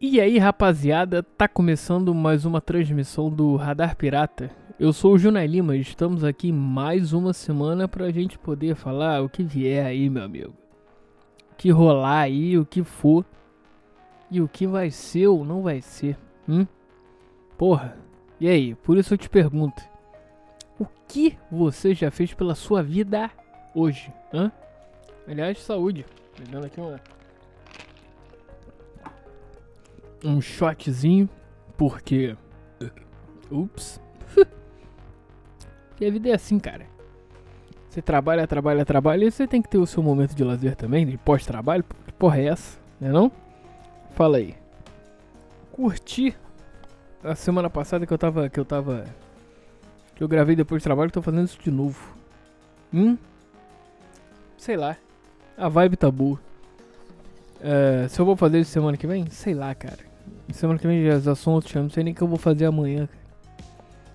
E aí, rapaziada, tá começando mais uma transmissão do Radar Pirata. Eu sou o Junai Lima e estamos aqui mais uma semana pra gente poder falar o que vier aí, meu amigo. O que rolar aí, o que for. E o que vai ser ou não vai ser. Hum? Porra. E aí, por isso eu te pergunto. O que você já fez pela sua vida hoje? Hã? Aliás, saúde. Pegando aqui uma um shotzinho, porque. Ups. e a vida é assim, cara. Você trabalha, trabalha, trabalha e você tem que ter o seu momento de lazer também, de pós-trabalho. Que porra é essa? Né não? Fala aí. Curti a semana passada que eu tava. que eu tava. Que eu gravei depois do trabalho, tô fazendo isso de novo. Hum? Sei lá. A vibe tá boa. Uh, se eu vou fazer isso semana que vem? Sei lá, cara. Semana que vem já, já são outros não sei nem o que eu vou fazer amanhã.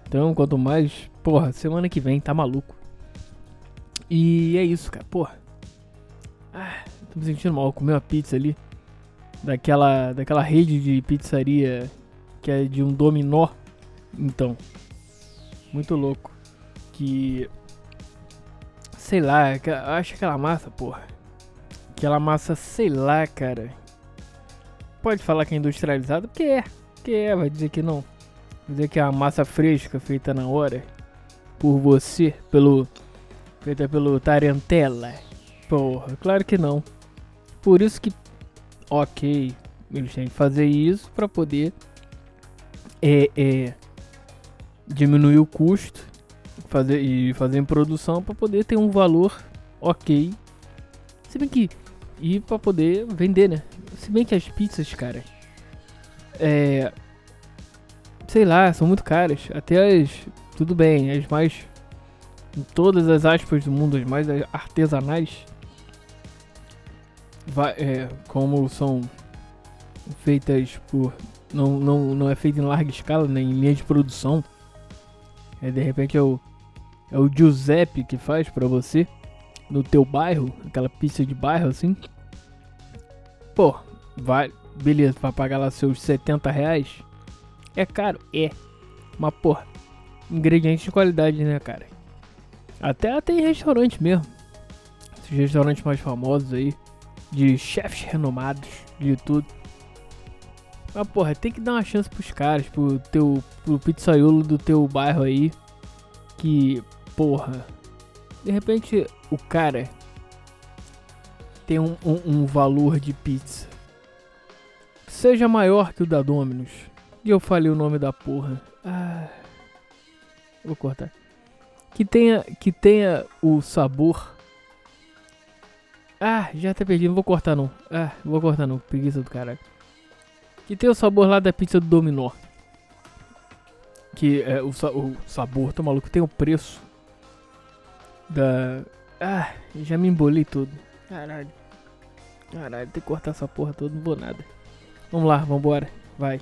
Então, quanto mais. Porra, semana que vem, tá maluco. E é isso, cara. Porra. Ah, tô me sentindo mal. Comer uma pizza ali. Daquela, daquela rede de pizzaria que é de um dominó. Então. Muito louco. Que. Sei lá, acho aquela massa, porra. Aquela massa, sei lá, cara pode falar que é industrializado, porque é. Porque é, vai dizer que não. Vai dizer que é uma massa fresca feita na hora. Por você, pelo. Feita pelo Tarantella. Porra, claro que não. Por isso que. Ok. Eles têm que fazer isso para poder. É, é. Diminuir o custo. Fazer, e fazer em produção para poder ter um valor ok. Se bem que e para poder vender, né? Se bem que as pizzas, cara, é. Sei lá, são muito caras. Até as. Tudo bem, as mais. Em todas as aspas do mundo, as mais artesanais. Vai, é, como são feitas por. Não, não, não é feito em larga escala, nem em linha de produção. É, de repente é o. É o Giuseppe que faz pra você no teu bairro, aquela pista de bairro assim. Pô, vai, beleza, vai pagar lá seus 70 reais. É caro? É. Mas, pô, ingredientes de qualidade, né, cara? Até tem restaurante mesmo. Esses restaurantes mais famosos aí. De chefes renomados, de tudo. Mas, porra, tem que dar uma chance pros caras, pro teu. pro pizzaiolo do teu bairro aí. Que, porra. De repente, o cara tem um, um, um valor de pizza seja maior que o da Dominus. E eu falei o nome da porra. Ah, vou cortar. Que tenha, que tenha o sabor. Ah, já até perdi, não vou cortar não. Ah, vou cortar não, preguiça do caralho. Que tenha o sabor lá da pizza do Dominó. Que é o, o sabor, tô maluco, tem o preço da. Ah, já me embolei tudo. Caralho. Caralho, tem que cortar essa porra toda, não vou nada. Vamos lá, vambora. Vai.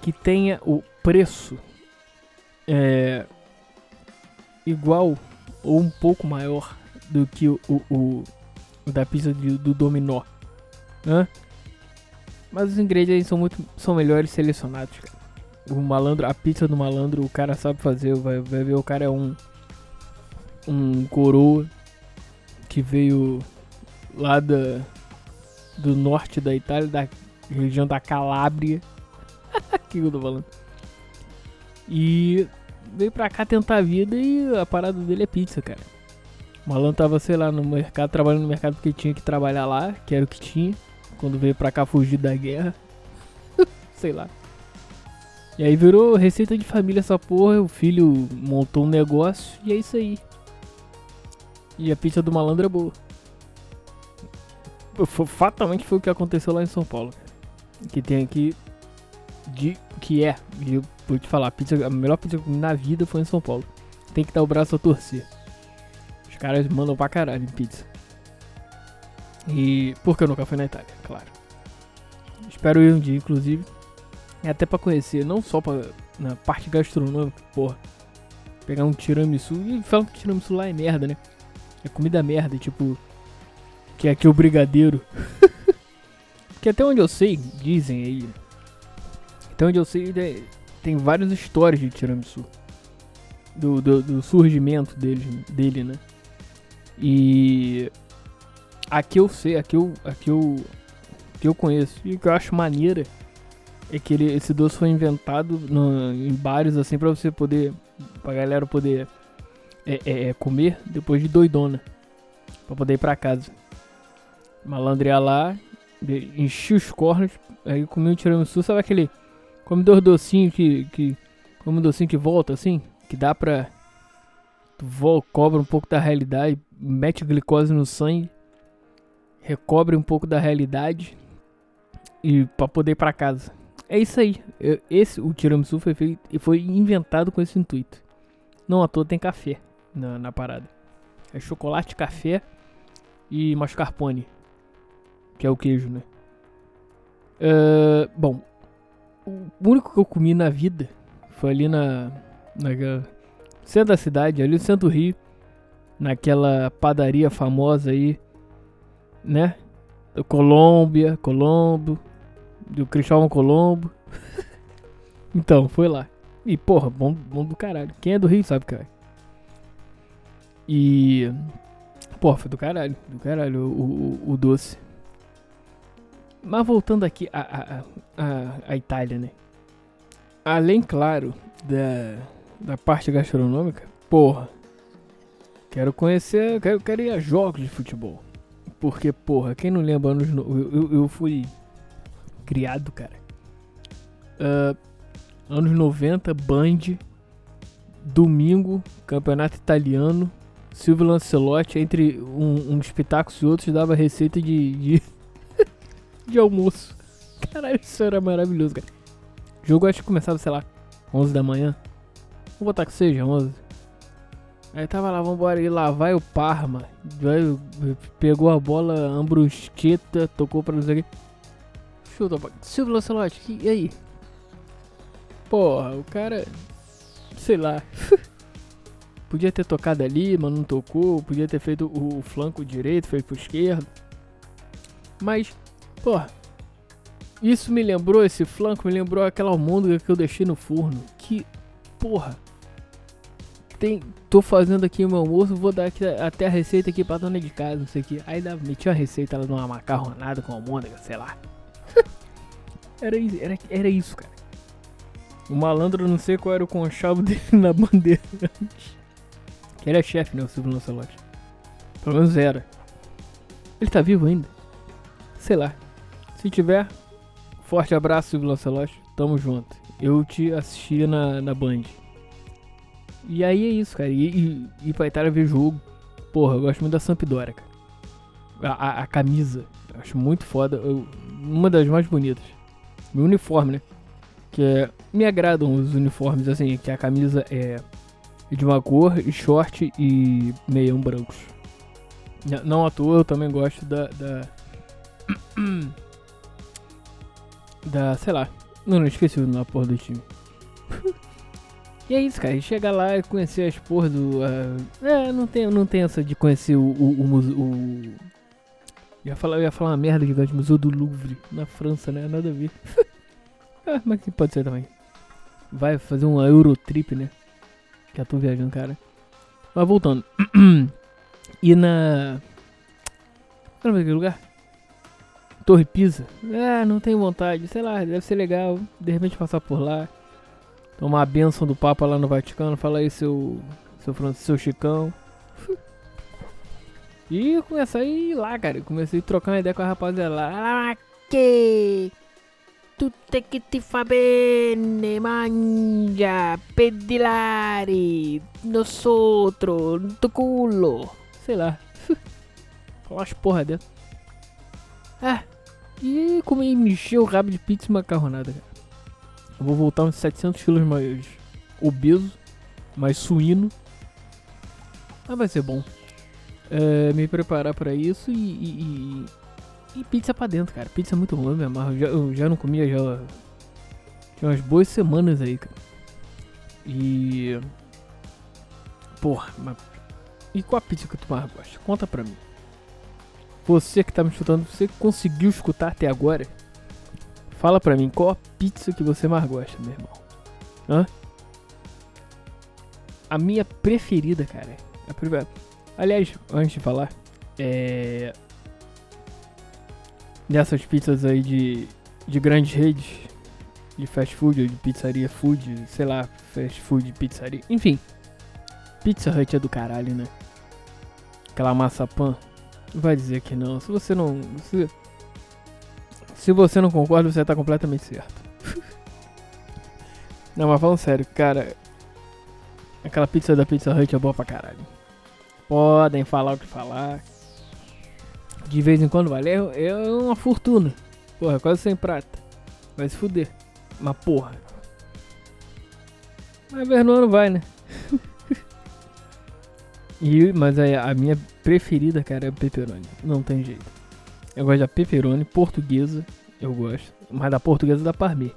Que tenha o preço é, igual ou um pouco maior do que o, o, o, o da pizza de, do dominó. Hã? Mas os ingredientes são muito são melhores selecionados, cara. O malandro, a pizza do malandro, o cara sabe fazer, vai, vai ver o cara é um um coroa que veio lá da do norte da Itália, da região da Calábria. que eu tô falando? E veio pra cá tentar a vida e a parada dele é pizza, cara. O malandro tava, sei lá, no mercado, trabalhando no mercado porque tinha que trabalhar lá, que era o que tinha. Quando veio pra cá fugir da guerra. sei lá. E aí virou receita de família essa porra, o filho montou um negócio e é isso aí. E a pizza do malandro é boa fatalmente foi o que aconteceu lá em São Paulo. Que tem aqui. De, que é, eu vou te falar, a, pizza, a melhor pizza que eu comi na vida foi em São Paulo. Tem que dar o braço a torcer. Os caras mandam pra caralho em pizza. E. Porque eu nunca fui na Itália, claro. Espero ir um dia, inclusive. É até pra conhecer, não só pra, na parte gastronômica, porra. Pegar um tiramisu. E falam que tiramisu lá é merda, né? É comida merda, tipo. Que é aqui o brigadeiro. Que até onde eu sei, dizem aí. Até onde eu sei, né, tem várias histórias de tiramisu. Do, do, do surgimento dele, dele, né? E aqui eu sei, aqui eu, aqui eu, que eu conheço e que eu acho maneira é que ele, esse doce foi inventado no, em bares assim para você poder, pra galera poder é, é, é, comer depois de doidona, para poder ir para casa. Malandro ia lá, enchia os cornos, aí comia um tiramisu, sabe aquele come dois docinhos que, que come um docinho que volta assim, que dá pra tu cobra um pouco da realidade, mete glicose no sangue, recobre um pouco da realidade e para poder ir para casa. É isso aí. Esse o tiramisu foi feito e foi inventado com esse intuito. Não à toa tem café na, na parada. É chocolate, café e mascarpone, que é o queijo, né? Uh, bom, o único que eu comi na vida foi ali na, na centro da cidade, ali no centro do Rio, naquela padaria famosa aí, né? Do Colômbia, Colombo, do Cristóvão Colombo. então, foi lá. E, porra, bom, bom do caralho. Quem é do Rio sabe, cara. E. Porra, foi do caralho. Do caralho o, o, o doce. Mas voltando aqui a, a, a, Itália, né? Além, claro, da, da parte gastronômica, porra. Quero conhecer, quero, quero ir a jogos de futebol. Porque, porra, quem não lembra anos. Eu, eu fui criado, cara. Uh, anos 90, Band. Domingo, Campeonato Italiano. Silvio Lancelotti, entre um, uns pitacos e outros, dava receita de, de, de almoço. Caralho, isso era maravilhoso, cara. O jogo acho que começava, sei lá, 11 da manhã. Vou botar que seja 11. Aí tava lá, vambora, e lá vai o Parma. Pegou a bola, Ambrusqueta, tocou pra não sei o que. Chuta, Silvio Lancelotti, e aí? Porra, o cara. Sei lá. podia ter tocado ali, mas não tocou. Podia ter feito o, flanco direito, feito pro esquerdo. Mas, porra. Isso me lembrou, esse flanco me lembrou aquela almôndega que eu deixei no forno. Que, porra. Tem, tô fazendo aqui o meu almoço, vou dar aqui, até a receita aqui pra dona de casa, não sei o que. Aí dá, meti a receita lá numa macarronada com almôndega, sei lá. Era, era, era isso, cara. O malandro, não sei qual era o conchavo dele na bandeira Que é chefe, né? O Silvio Lancelotti. Pelo menos era. Ele tá vivo ainda? Sei lá. Se tiver, forte abraço, Silvio Lancelotti. Tamo junto. Eu te assistia na, na Band. E aí é isso, cara. E, e, e pra Itália ver jogo. Porra, eu gosto muito da Sampdoria, cara. A, a, a camisa. Eu acho muito foda. Eu, uma das mais bonitas meu uniforme, né? Que é, me agradam os uniformes, assim, que a camisa é de uma cor, e short e meião brancos. Não à toa, eu também gosto da. Da, da sei lá. Não, não esqueci o nome porra do time. e é isso, cara. Chega lá e conhecer as porras do. Uh, é, não tem, não tem essa de conhecer o. o, o, o ia falar, eu ia falar uma merda gigante, Museu do Louvre, na França, né? Nada a ver. é, mas que pode ser também. Vai fazer uma Eurotrip, né? Eu tô viajando, cara. Mas voltando. e na. Qual é lugar? Torre Pisa. É, não tenho vontade. Sei lá, deve ser legal. De repente passar por lá. Tomar a benção do Papa lá no Vaticano. Fala aí, seu. Seu Francisco, seu Chicão. E eu comecei a ir lá, cara. Comecei a trocar uma ideia com a rapaziada lá. Ah, que tutte che ti fa bene, mangia, pedilare, nosotros, tu culo. Sei lá. Falar as porra dentro. Ah, e comi, me encheu o rabo de pizza e macarronada, cara. Eu vou voltar uns 700 quilos mais obeso, mais suíno. Mas vai ser bom é, me preparar para isso e, e, e, e, pizza pra dentro, cara. Pizza é muito ruim, me amarro. Já, eu já não comia já, já umas boas semanas aí, cara. E. Porra, mas. E qual a pizza que tu mais gosta? Conta pra mim. Você que tá me escutando, você conseguiu escutar até agora? Fala pra mim, qual a pizza que você mais gosta, meu irmão? Hã? A minha preferida, cara. A primeira... Aliás, antes de falar, é. Dessas pizzas aí de, de grandes redes, de fast food, ou de pizzaria food, sei lá, fast food, pizzaria, enfim. Pizza Hut é do caralho, né? Aquela massa pan. Vai dizer que não. Se você não. Se, se você não concorda, você tá completamente certo. não, mas falando sério, cara. Aquela pizza da Pizza Hut é boa pra caralho. Podem falar o que falar. De vez em quando vale. É, é uma fortuna. Porra, quase sem prata. Vai se fuder. Mas porra. Mas Vernon vai, né? e, mas a, a minha preferida, cara, é a pepperoni. Não tem jeito. Eu gosto da pepperoni portuguesa. Eu gosto. Mas da portuguesa da parmê.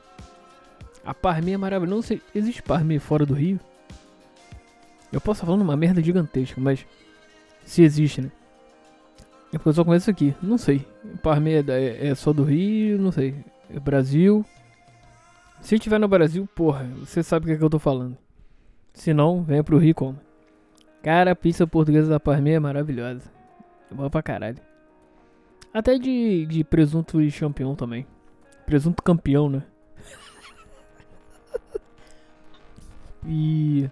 A parmê é maravilhosa. Não sei, existe parmê fora do Rio? Eu posso estar falando uma merda gigantesca, mas se existe, né? É porque eu só conheço aqui, não sei. Parmê é, é, só do Rio, não sei. É Brasil. Se tiver no Brasil, porra, você sabe o que, é que eu tô falando. Se não, venha pro Rio como. Cara, a pizza portuguesa da Parmê é maravilhosa. É boa pra caralho. Até de, de presunto e champignon também. Presunto campeão, né? e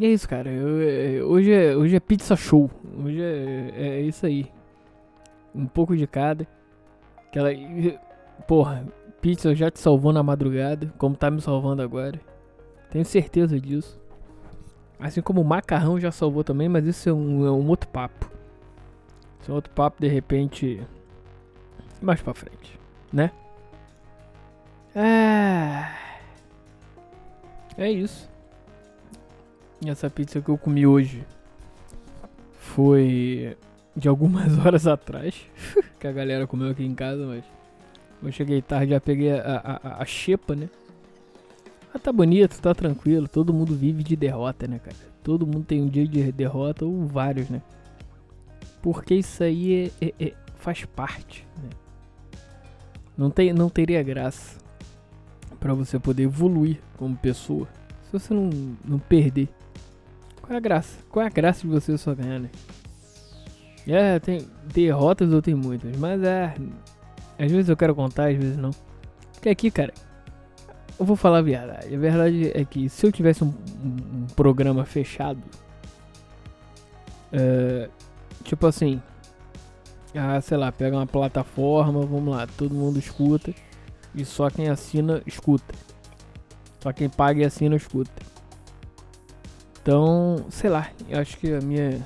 e é isso, cara. Eu, é, hoje, é, hoje é pizza show. Hoje é, é isso aí. Um pouco de cada. Aquela. Porra, pizza já te salvou na madrugada, como tá me salvando agora. Tenho certeza disso. Assim como o macarrão já salvou também, mas isso é um, é um outro papo. Isso é um outro papo, de repente. Mais pra frente, né? Ah. É isso. Essa pizza que eu comi hoje foi de algumas horas atrás, que a galera comeu aqui em casa, mas eu cheguei tarde, já peguei a, a, a xepa, né? Ah, tá bonito, tá tranquilo, todo mundo vive de derrota, né, cara? Todo mundo tem um dia de derrota ou vários, né? Porque isso aí é, é, é, faz parte, né? Não, tem, não teria graça para você poder evoluir como pessoa se você não, não perder qual é a graça? Qual é a graça de você só ganhar, né? É, tem derrotas ou tem muitas, mas é. Às vezes eu quero contar, às vezes não. Porque aqui, cara, eu vou falar a verdade. A verdade é que se eu tivesse um, um, um programa fechado, é, tipo assim, ah, sei lá, pega uma plataforma, vamos lá, todo mundo escuta e só quem assina escuta. Só quem paga e assina escuta. Então, sei lá, eu acho que a minha.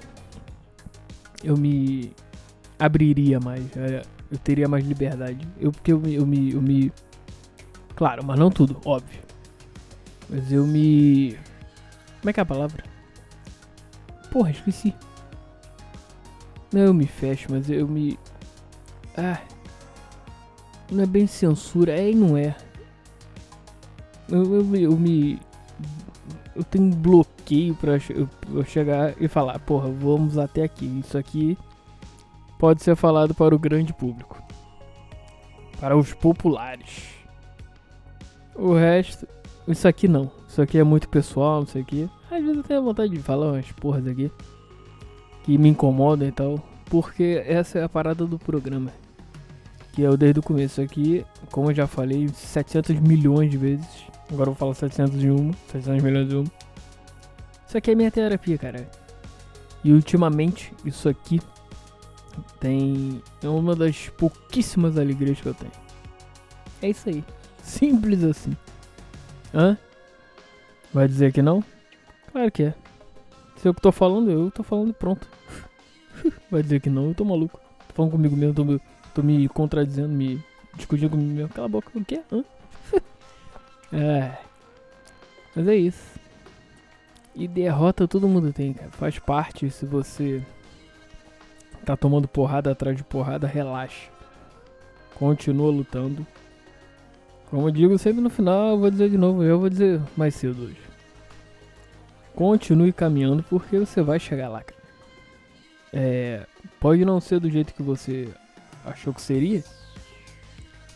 Eu me abriria mais. Eu teria mais liberdade. Eu, porque eu, eu, me, eu me. Claro, mas não tudo, óbvio. Mas eu me. Como é que é a palavra? Porra, esqueci. Não, eu me fecho, mas eu me. Ah. Não é bem censura, é e não é. Eu, eu, eu me. Eu tenho bloqueio bloqueio pra eu chegar e falar, porra, vamos até aqui. Isso aqui pode ser falado para o grande público. Para os populares. O resto, isso aqui não. Isso aqui é muito pessoal, não sei o. Às vezes eu tenho vontade de falar umas porras aqui que me incomodam e tal. Porque essa é a parada do programa. Que eu desde o começo aqui, como eu já falei 700 milhões de vezes. Agora eu vou falar 701, 700 milhões de uma. Isso aqui é minha terapia, cara. E ultimamente, isso aqui tem. É uma das pouquíssimas alegrias que eu tenho. É isso aí. Simples assim. Hã? Vai dizer que não? Claro que é. Se eu tô falando, eu tô falando pronto. Vai dizer que não, eu tô maluco. Tô falando comigo mesmo, tô, tô me contradizendo, me discutindo comigo mesmo. Cala a boca, o quê? Hã? é. Mas é isso. E derrota todo mundo tem, cara. Faz parte. Se você tá tomando porrada atrás de porrada, relaxa. Continua lutando. Como eu digo sempre no final, eu vou dizer de novo, eu vou dizer mais cedo hoje. Continue caminhando porque você vai chegar lá, cara. É, pode não ser do jeito que você achou que seria,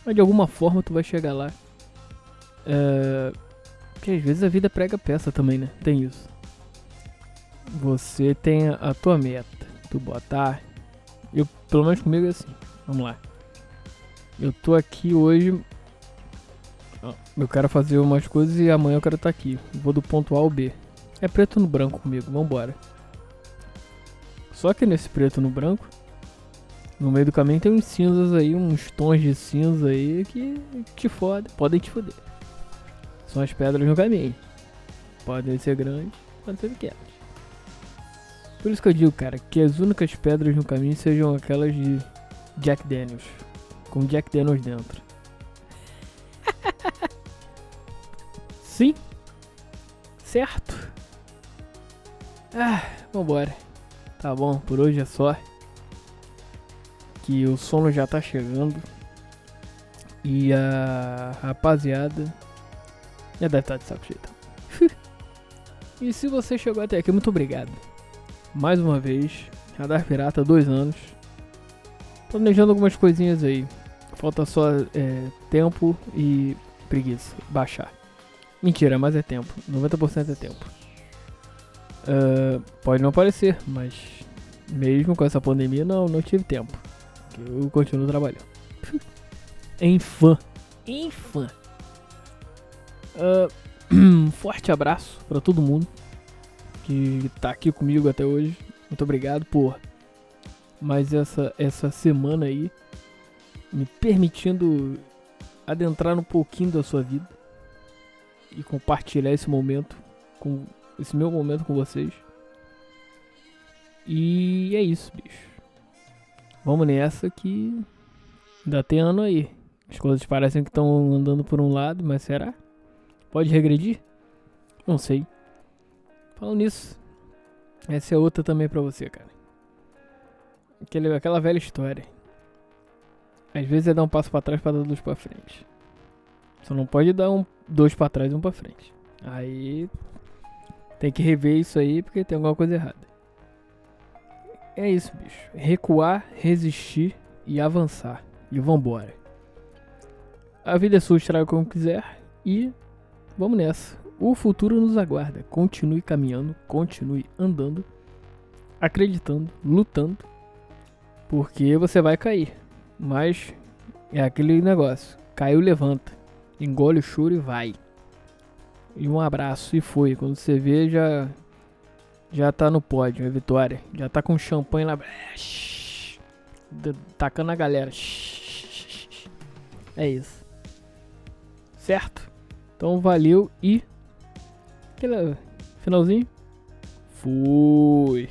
mas de alguma forma tu vai chegar lá. É, porque às vezes a vida prega peça também, né? Tem isso. Você tem a tua meta, tu botar. Eu, pelo menos comigo é assim. Vamos lá. Eu tô aqui hoje. Eu quero fazer umas coisas e amanhã eu quero estar tá aqui. Vou do ponto A ao B. É preto no branco comigo, vambora. Só que nesse preto no branco, no meio do caminho tem uns cinzas aí, uns tons de cinza aí que te fodem, podem te foder. São as pedras no caminho. Podem ser grandes, podem ser pequenas. Por isso que eu digo, cara, que as únicas pedras no caminho sejam aquelas de Jack Daniels. Com Jack Daniels dentro. Sim? Certo? Ah, vambora. Tá bom, por hoje é só. Que o sono já tá chegando. E a rapaziada já deve estar de saco cheio. e se você chegou até aqui, muito obrigado. Mais uma vez, Radar Pirata, dois anos. Planejando algumas coisinhas aí. Falta só é, tempo e preguiça. Baixar. Mentira, mas é tempo. 90% é tempo. Uh, pode não parecer, mas mesmo com essa pandemia, não, não tive tempo. Eu continuo trabalhando. em fã. Em fã. Uh, forte abraço para todo mundo que tá aqui comigo até hoje. Muito obrigado por mais essa, essa semana aí me permitindo adentrar um pouquinho da sua vida e compartilhar esse momento com esse meu momento com vocês. E é isso, bicho. Vamos nessa que ainda tem ano aí. As coisas parecem que estão andando por um lado, mas será? Pode regredir? Não sei. Falando nisso, essa é outra também pra você, cara. Aquele, aquela velha história. Às vezes é dar um passo para trás para dar dois para frente. Só não pode dar um dois para trás e um para frente. Aí tem que rever isso aí porque tem alguma coisa errada. É isso, bicho. Recuar, resistir e avançar. E vambora. A vida é sua, estraga como quiser. E vamos nessa. O futuro nos aguarda. Continue caminhando, continue andando, acreditando, lutando. Porque você vai cair. Mas é aquele negócio. Caiu, levanta. Engole o choro e vai. E um abraço e foi. Quando você vê, já já tá no pódio, é vitória. Já tá com champanhe lá. Tacando a galera. É isso. Certo? Então valeu e. Aquele finalzinho. Fui.